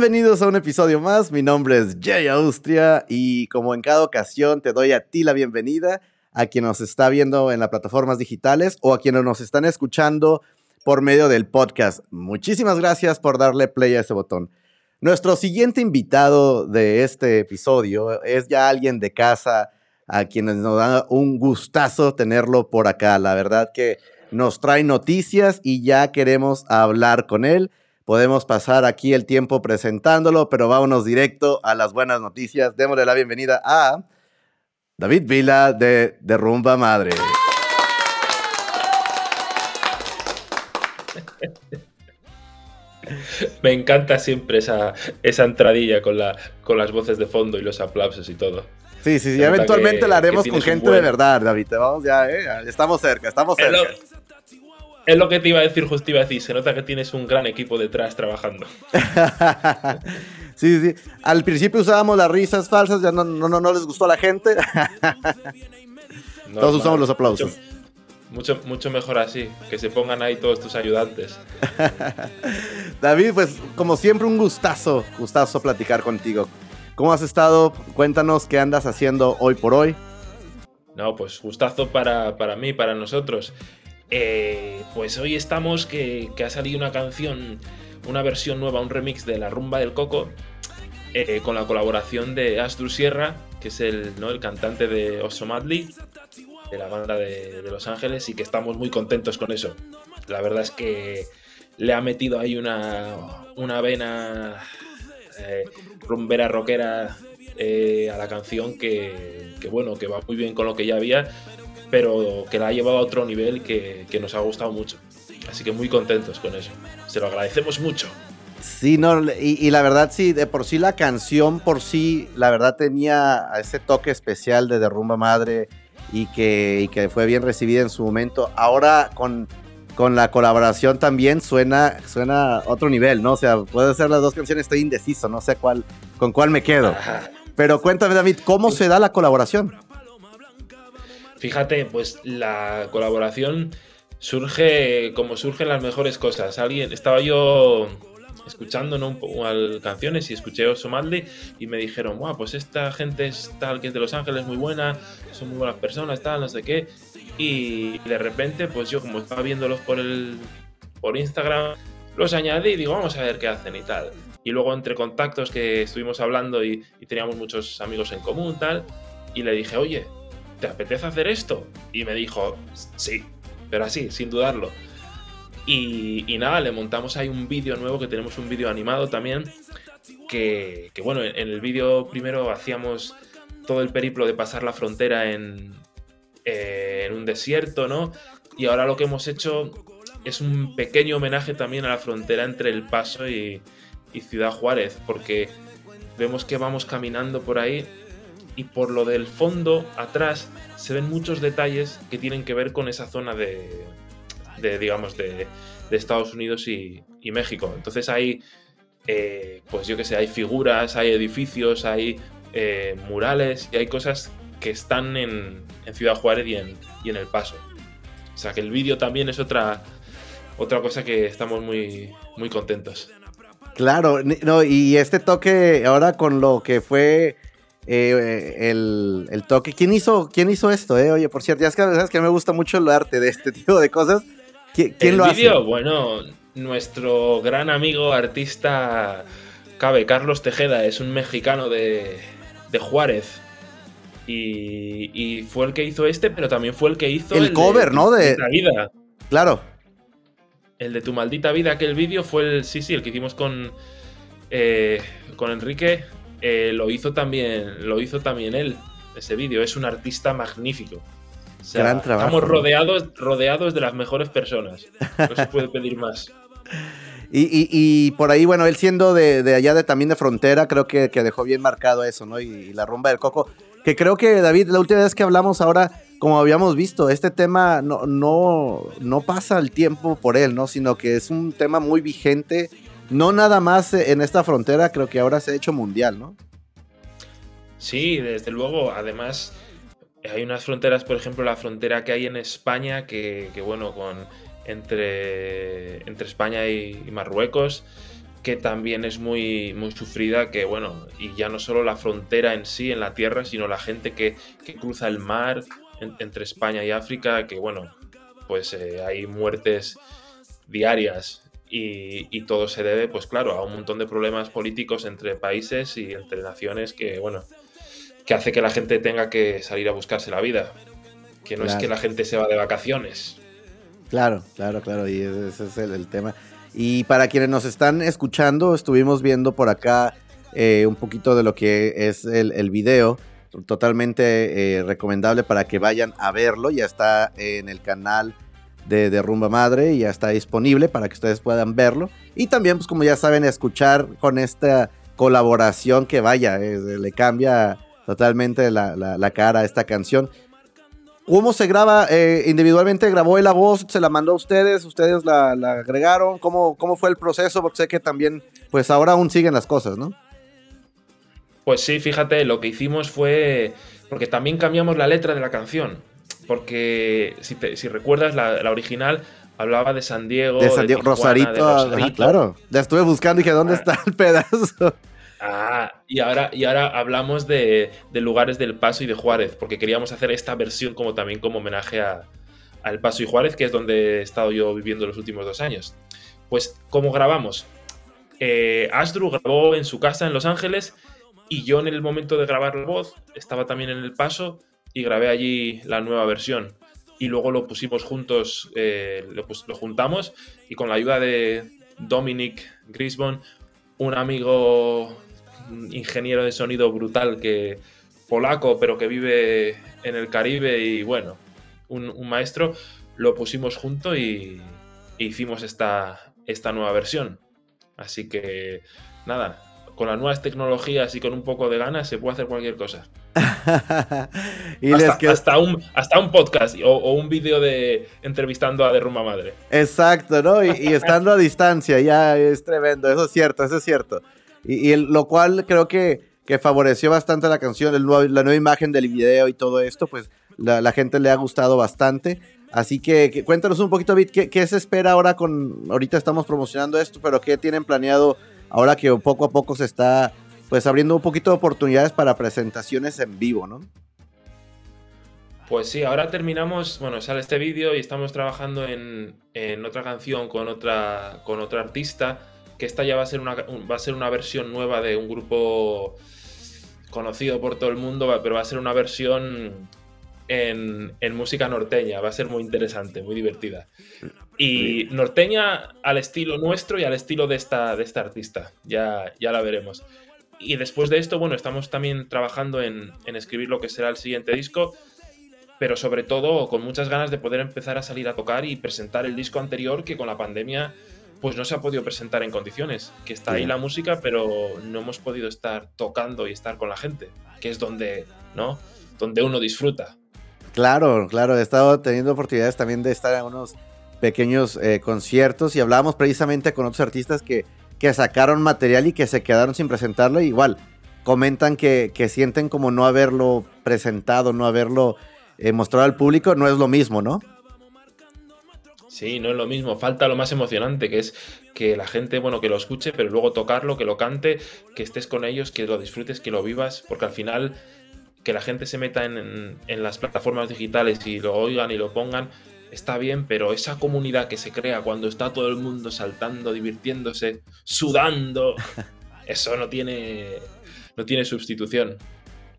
Bienvenidos a un episodio más. Mi nombre es Jay Austria y como en cada ocasión te doy a ti la bienvenida, a quien nos está viendo en las plataformas digitales o a quienes nos están escuchando por medio del podcast. Muchísimas gracias por darle play a ese botón. Nuestro siguiente invitado de este episodio es ya alguien de casa a quienes nos da un gustazo tenerlo por acá. La verdad que nos trae noticias y ya queremos hablar con él. Podemos pasar aquí el tiempo presentándolo, pero vámonos directo a las buenas noticias. Démosle la bienvenida a David Vila de Derrumba Madre. Me encanta siempre esa, esa entradilla con, la, con las voces de fondo y los aplausos y todo. Sí, sí, sí. Eventualmente la haremos con gente de verdad, David. Vamos ya, ¿eh? Estamos cerca, estamos cerca. Es lo, que te iba a decir, justo iba a decir. Se nota que tienes un gran equipo detrás trabajando. sí, sí. Al principio usábamos las risas falsas, ya no, no, no les gustó a la gente. Todos usamos los aplausos. Mucho, mucho mejor así, que se pongan ahí todos tus ayudantes. David, pues como siempre un gustazo, gustazo platicar contigo. ¿Cómo has estado? Cuéntanos qué andas haciendo hoy por hoy. No, pues gustazo para, para mí, para nosotros. Eh, pues hoy estamos que, ha salido una canción, una versión nueva, un remix de La Rumba del Coco, eh, con la colaboración de Astru Sierra, que es el, ¿no? el cantante de Oso Madley, de la banda de, Los Ángeles y que estamos muy contentos con eso. La verdad es que le ha metido ahí una, una vena eh, rumbera rockera eh, a la canción que, bueno, que va muy bien con lo que ya había, pero que la ha llevado a otro nivel que, que nos ha gustado mucho. Así que muy contentos con eso. Se lo agradecemos mucho. Sí, no, y, y, la verdad sí, de por sí la canción por sí, la verdad tenía ese toque especial de Derrumba Madre, y que, que fue bien recibida en su momento. Ahora con, con la colaboración también suena, suena otro nivel, ¿no? O sea, puede ser las dos canciones, estoy indeciso, no sé cuál, con cuál me quedo. Pero cuéntame, David, ¿cómo se da la colaboración? Fíjate, pues la colaboración surge como surgen las mejores cosas. Alguien, estaba yo escuchando ¿no? un canciones y escuché Osomaldi y me dijeron, wow, pues esta gente es tal que es de Los Ángeles, muy buena, son muy buenas personas, tal, no sé qué. Y de repente, pues yo como estaba viéndolos por el por Instagram, los añadí y digo, vamos a ver qué hacen y tal. Y luego entre contactos que estuvimos hablando y teníamos muchos amigos en común, tal, y le dije, oye, ¿te apetece hacer esto? Y me dijo, sí, pero así, sin dudarlo. Y, nada, le montamos ahí un vídeo nuevo, que tenemos un vídeo animado también, que, bueno, en, el vídeo primero hacíamos todo el periplo de pasar la frontera en, eh, en un desierto, ¿no? Y ahora lo que hemos hecho es un pequeño homenaje también a la frontera entre El Paso y, y Ciudad Juárez, porque vemos que vamos caminando por ahí y por lo del fondo, atrás, se ven muchos detalles que tienen que ver con esa zona de, de digamos, de, Estados Unidos y, México. Entonces hay, eh, pues yo que sé, hay figuras, hay edificios, hay eh, murales y hay cosas que están en, Ciudad Juárez y en, El Paso. O sea que el vídeo también es otra, otra cosa que estamos muy, muy contentos. Claro, no, y este toque ahora con lo que fue eh, el, el, toque. ¿Quién hizo, ¿Quién hizo esto? Eh? Oye, por cierto, ya sabes que me gusta mucho el arte de este tipo de cosas. ¿Quién, el lo hace? Bueno, nuestro gran amigo artista Cabe, Carlos Tejeda, es un mexicano de, de Juárez. Y, fue el que hizo este, pero también fue el que hizo el, cover, ¿no? De la vida. Claro. El de tu maldita vida, aquel vídeo fue el, sí, sí, el que hicimos con, eh, con Enrique. Eh, lo hizo también, lo hizo también él. Ese vídeo es un artista magnífico. Gran trabajo. Estamos rodeados, rodeados de las mejores personas. No se puede pedir más. Y, por ahí, bueno, él siendo de, allá de también de frontera, creo que, dejó bien marcado eso, ¿no? Y, la rumba del coco. Que creo que, David, la última vez que hablamos ahora, como habíamos visto, este tema no, no, no pasa el tiempo por él, ¿no? Sino que es un tema muy vigente. No nada más en esta frontera, creo que ahora se ha hecho mundial, ¿no? Sí, desde luego. Además, hay unas fronteras, por ejemplo, la frontera que hay en España, que, bueno, con entre, entre España y, Marruecos, que también es muy, muy sufrida, que bueno, y ya no solo la frontera en sí, en la tierra, sino la gente que, cruza el mar entre España y África, que bueno, pues eh, hay muertes diarias y, todo se debe, pues claro, a un montón de problemas políticos entre países y entre naciones que, bueno, que hace que la gente tenga que salir a buscarse la vida. Que no es que la gente se va de vacaciones. Claro, claro, claro, y ese es el, tema. Y para quienes nos están escuchando, estuvimos viendo por acá eh, un poquito de lo que es el, el video. Totalmente eh, recomendable para que vayan a verlo. Ya está en el canal de, Rumba Madre y ya está disponible para que ustedes puedan verlo. Y también, pues como ya saben, escuchar con esta colaboración que vaya, le cambia totalmente la, cara a esta canción. ¿Cómo se graba? Eh, ¿Individualmente grabó la voz? ¿Se la mandó a ustedes? ¿Ustedes la, agregaron? ¿Cómo, ¿Cómo fue el proceso? Porque sé que también, pues ahora aún siguen las cosas, ¿no? Pues sí, fíjate, lo que hicimos fue... Porque también cambiamos la letra de la canción porque si, recuerdas, la, original hablaba de San Diego. De San Diego, Rosarito, claro. Ya estuve buscando y dije, ¿dónde ah. está el pedazo? Ah, y ahora, y ahora hablamos de, lugares del Paso y de Juárez, porque queríamos hacer esta versión como también como homenaje a, al Paso y Juárez, que es donde he estado yo viviendo los últimos dos años. Pues, ¿cómo grabamos? Eh, Asdru grabó en su casa en Los Ángeles y yo en el momento de grabar la voz estaba también en el Paso y grabé allí la nueva versión. Y luego lo pusimos juntos, eh, lo, juntamos y con la ayuda de Dominic Grisbon, un amigo ingeniero de sonido brutal que polaco, pero que vive en el Caribe y bueno, un, maestro, lo pusimos junto y, e hicimos esta, esta nueva versión. Así que nada, con las nuevas tecnologías y con un poco de ganas se puede hacer cualquier cosa. y hasta, un, hasta un podcast o, un vídeo de entrevistando a Derrumba Madre. Exacto, ¿no? Y, estando a distancia, ya es tremendo, eso es cierto, eso es cierto. Y, lo cual creo que, que, favoreció bastante la canción, la nueva imagen del video y todo esto, pues la, la gente le ha gustado bastante. Así que, cuéntanos un poquito, Bit, ¿qué, ¿qué, se espera ahora con, ahorita estamos promocionando esto, pero qué tienen planeado ahora que poco a poco se está pues abriendo un poquito de oportunidades para presentaciones en vivo, ¿no? Pues sí, ahora terminamos, bueno, sale este vídeo y estamos trabajando en, otra canción con otra, con otra artista, que esta ya va a, ser una, va a ser una versión nueva de un grupo conocido por todo el mundo, pero va a ser una versión en, música norteña. Va a ser muy interesante, muy divertida. Y norteña al estilo nuestro y al estilo de esta, de esta artista. Ya, ya la veremos. Y después de esto, bueno, estamos también trabajando en, escribir lo que será el siguiente disco, pero sobre todo con muchas ganas de poder empezar a salir a tocar y presentar el disco anterior que con la pandemia pues no se ha podido presentar en condiciones, que está ahí la música, pero no hemos podido estar tocando y estar con la gente, que es donde, ¿no? Donde uno disfruta. Claro, claro, he estado teniendo oportunidades también de estar en unos pequeños eh, conciertos y hablábamos precisamente con otros artistas que, que sacaron material y que se quedaron sin presentarlo. Igual, comentan que, sienten como no haberlo presentado, no haberlo eh, mostrado al público, no es lo mismo, ¿no? Sí, no es lo mismo. Falta lo más emocionante, que es que la gente, bueno, que lo escuche, pero luego tocarlo, que lo cante, que estés con ellos, que lo disfrutes, que lo vivas, porque al final que la gente se meta en, las plataformas digitales y lo oigan y lo pongan, está bien, pero esa comunidad que se crea cuando está todo el mundo saltando, divirtiéndose, sudando, eso no tiene, no tiene sustitución.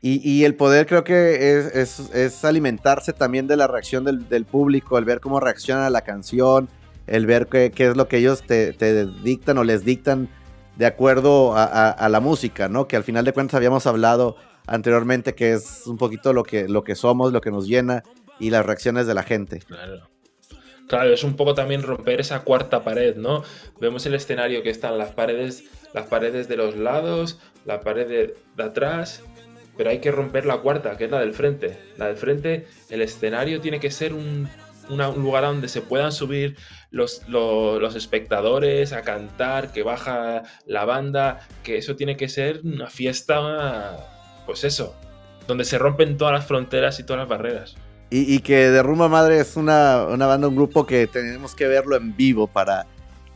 Y, el poder creo que es, alimentarse también de la reacción del, público, el ver cómo reacciona a la canción, el ver qué, es lo que ellos te, dictan o les dictan de acuerdo a, a, la música, ¿no? Que al final de cuentas habíamos hablado anteriormente, que es un poquito lo que, lo que somos, lo que nos llena y las reacciones de la gente. Claro. Claro, es un poco también romper esa cuarta pared, ¿no? Vemos el escenario que están las paredes, las paredes de los lados, la pared de, atrás, pero hay que romper la cuarta, que es la del frente. La del frente, el escenario tiene que ser un, lugar donde se puedan subir los, los, espectadores a cantar, que baja la banda, que eso tiene que ser una fiesta pues eso, donde se rompen todas las fronteras y todas las barreras. Y, que Derrumba Madre es una, banda, un grupo que tenemos que verlo en vivo para,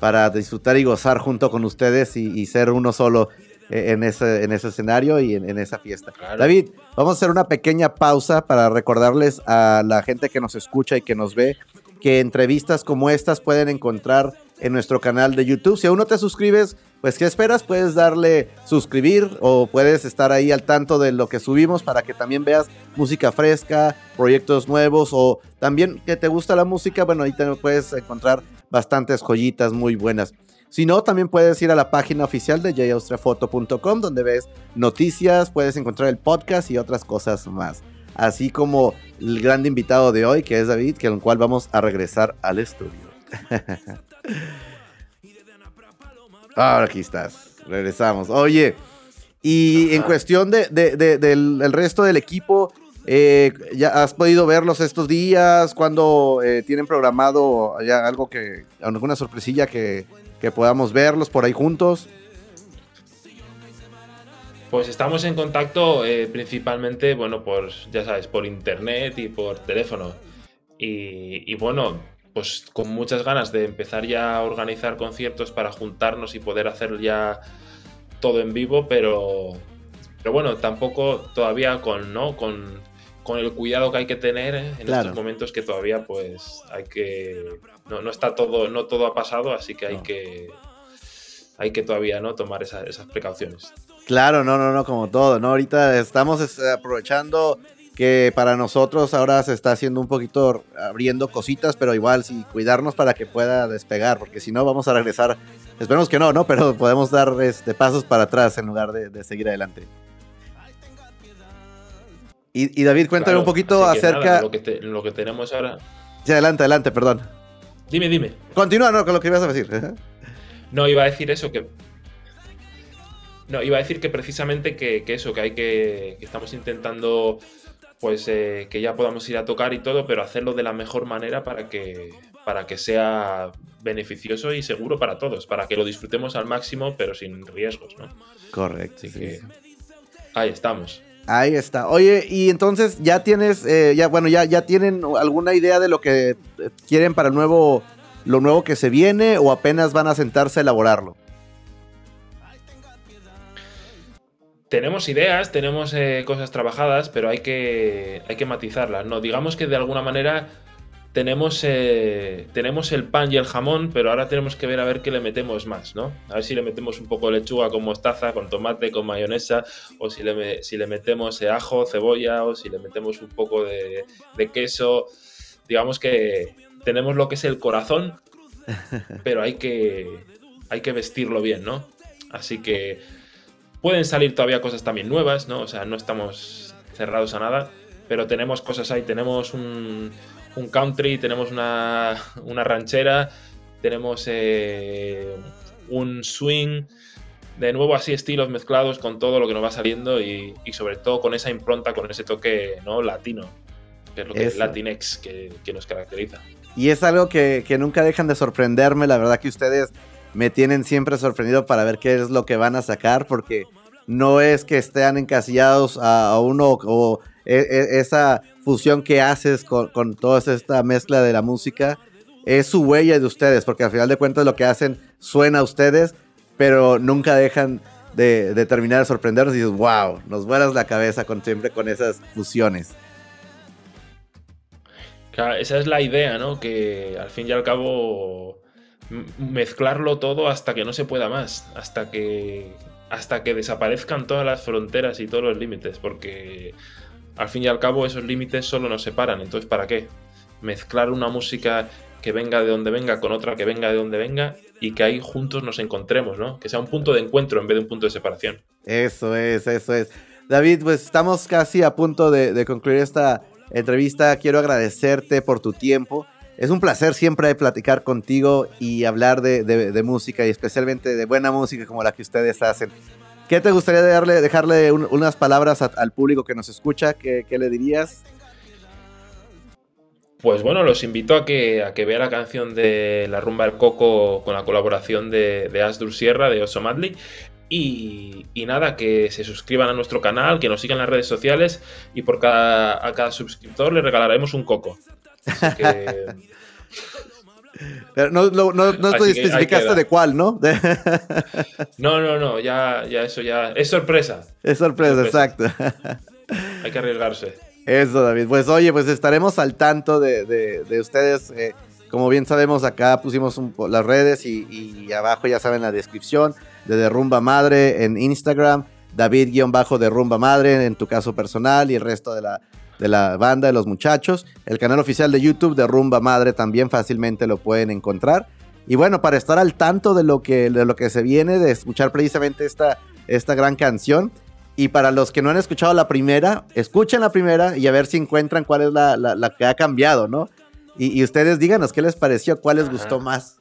para disfrutar y gozar junto con ustedes y, ser uno solo eh, en ese, en ese escenario y en, esa fiesta. David, vamos a hacer una pequeña pausa para recordarles a la gente que nos escucha y que nos ve que entrevistas como estas pueden encontrar en nuestro canal de YouTube. Si aún no te suscribes, pues ¿qué esperas? Puedes darle suscribir o puedes estar ahí al tanto de lo que subimos para que también veas música fresca, proyectos nuevos o también que te gusta la música, bueno, ahí te puedes encontrar bastantes joyitas muy buenas. Si no, también puedes ir a la página oficial de jaustriafoto.com donde ves noticias, puedes encontrar el podcast y otras cosas más. Así como el gran invitado de hoy, que es David, que el cual vamos a regresar al estudio. Ahora aquí estás. Regresamos. Oye, y en cuestión de, del resto del equipo, eh, ¿Ya has podido verlos estos días? ¿Cuándo eh, tienen programado ya algo que, alguna sorpresilla que, podamos verlos por ahí juntos? Pues estamos en contacto eh, principalmente, bueno, por, ya sabes, por internet y por teléfono. Y, y, bueno, pues con muchas ganas de empezar ya a organizar conciertos para juntarnos y poder hacer ya todo en vivo, pero, pero bueno, tampoco todavía con, ¿no? Con, con el cuidado que hay que tener ¿eh? en estos momentos que todavía pues hay que no, está todo no todo ha pasado así que hay que hay que todavía no tomar esas precauciones. Claro no no no como todo no ahorita estamos aprovechando que para nosotros ahora se está haciendo un poquito abriendo cositas pero igual sí cuidarnos para que pueda despegar porque si no vamos a regresar esperemos que no no pero podemos dar este pasos para atrás en lugar de seguir adelante y, David, cuéntame un poquito acerca. lo, que lo, que tenemos ahora. Sí, adelante, adelante, perdón. Dime, dime. Continúa, no, con lo que ibas a decir. no, iba a decir eso que. No, iba a decir que precisamente que, eso, que hay que. que estamos intentando. Pues eh, que ya podamos ir a tocar y todo, pero hacerlo de la mejor manera para que, para que sea beneficioso y seguro para todos, para que lo disfrutemos al máximo, pero sin riesgos, ¿no? Correcto. Así que ahí estamos. Ahí está. Oye, y entonces ya tienes, eh, ya, bueno, ya, ya tienen alguna idea de lo que eh, quieren para el nuevo, lo nuevo que se viene o apenas van a sentarse a elaborarlo. Tenemos ideas, tenemos eh, cosas trabajadas, pero hay que, hay que matizarlas. No, digamos que de alguna manera tenemos, eh, tenemos el pan y el jamón, pero ahora tenemos que ver a ver qué le metemos más, ¿no? A ver si le metemos un poco de lechuga con mostaza, con tomate, con mayonesa, o si le, si le metemos eh, ajo, cebolla, o si le metemos un poco de, queso. Digamos que tenemos lo que es el corazón, pero hay que, hay que vestirlo bien, ¿no? Así que pueden salir todavía cosas también nuevas, ¿no? O sea, no estamos cerrados a nada, pero tenemos cosas ahí, tenemos un un country, tenemos una, ranchera, tenemos eh, un swing, de nuevo así estilos mezclados con todo lo que nos va saliendo y, sobre todo con esa impronta, con ese toque ¿no? latino, que es lo que es Latinx que, nos caracteriza. Y es algo que, nunca dejan de sorprenderme, la verdad que ustedes me tienen siempre sorprendido para ver qué es lo que van a sacar, porque no es que estén encasillados a, uno o e, e, esa fusión que haces con, toda esta mezcla de la música es su huella de ustedes, porque al final de cuentas lo que hacen suena a ustedes, pero nunca dejan de, terminar de sorprendernos y dices, wow, nos vuelas la cabeza con, siempre con esas fusiones. esa es la idea, ¿no? Que al fin y al cabo mezclarlo todo hasta que no se pueda más, hasta que hasta que desaparezcan todas las fronteras y todos los límites, porque al fin y al cabo esos límites solo nos separan. Entonces, ¿para qué? Mezclar una música que venga de donde venga con otra que venga de donde venga y que ahí juntos nos encontremos, ¿no? Que sea un punto de encuentro en vez de un punto de separación. Eso es, eso es. David, pues estamos casi a punto de, concluir esta entrevista. Quiero agradecerte por tu tiempo. Es un placer siempre platicar contigo y hablar de música y especialmente de buena música como la que ustedes hacen. ¿Qué te gustaría darle, dejarle unas palabras al público que nos escucha? ¿Qué, le dirías? Pues bueno, los invito a que, a vea la canción de La Rumba del Coco con la colaboración de, de Asdur Sierra, de Oso Madley. Y, nada, que se suscriban a nuestro canal, que nos sigan las redes sociales y por cada, a cada suscriptor le regalaremos un coco. Pero no, no, no, no te especificaste de cuál, ¿no? no, no, no, ya, ya eso ya. Es sorpresa. Es sorpresa, exacto. Hay que arriesgarse. Eso, David. Pues oye, pues estaremos al tanto de, de, ustedes. Eh, como bien sabemos, acá pusimos las redes y, y, abajo ya saben la descripción de Derrumba Madre en Instagram, David-Derrumba Madre en tu caso personal y el resto de la, de la banda, de los muchachos. El canal oficial de YouTube de Rumba Madre también fácilmente lo pueden encontrar. Y bueno, para estar al tanto de lo que, de lo que se viene, de escuchar precisamente esta, esta gran canción. Y para los que no han escuchado la primera, escuchen la primera y a ver si encuentran cuál es la, la, que ha cambiado, ¿no? Y, ustedes díganos qué les pareció, cuál les gustó más.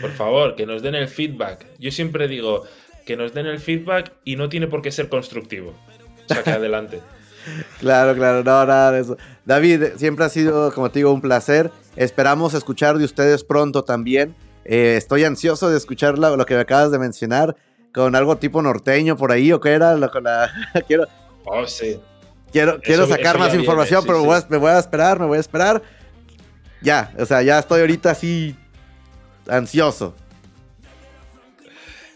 Por favor, que nos den el feedback. Yo siempre digo que nos den el feedback y no tiene por qué ser constructivo saque adelante. Claro, claro, no, nada de eso. David, siempre ha sido, como te digo, un placer. Esperamos escuchar de ustedes pronto también. Eh, estoy ansioso de escuchar lo, que me acabas de mencionar con algo tipo norteño por ahí, o qué era, lo, con la... quiero, oh, sí. Quiero, quiero sacar más información, pero me voy a esperar, me voy a esperar. Ya, o sea, ya estoy ahorita así ansioso.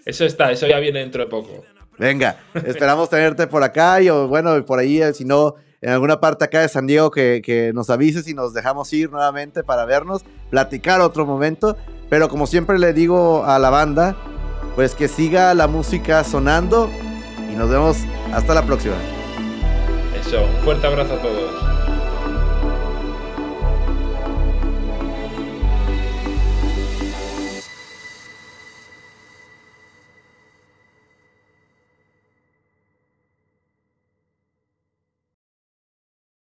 Eso está, eso ya viene dentro de poco. Venga, esperamos tenerte por acá y bueno, por ahí, eh, si no, en alguna parte acá de San Diego que, nos avises y nos dejamos ir nuevamente para vernos, platicar otro momento. Pero como siempre le digo a la banda, pues que siga la música sonando y nos vemos hasta la próxima. Eso, un fuerte abrazo a todos.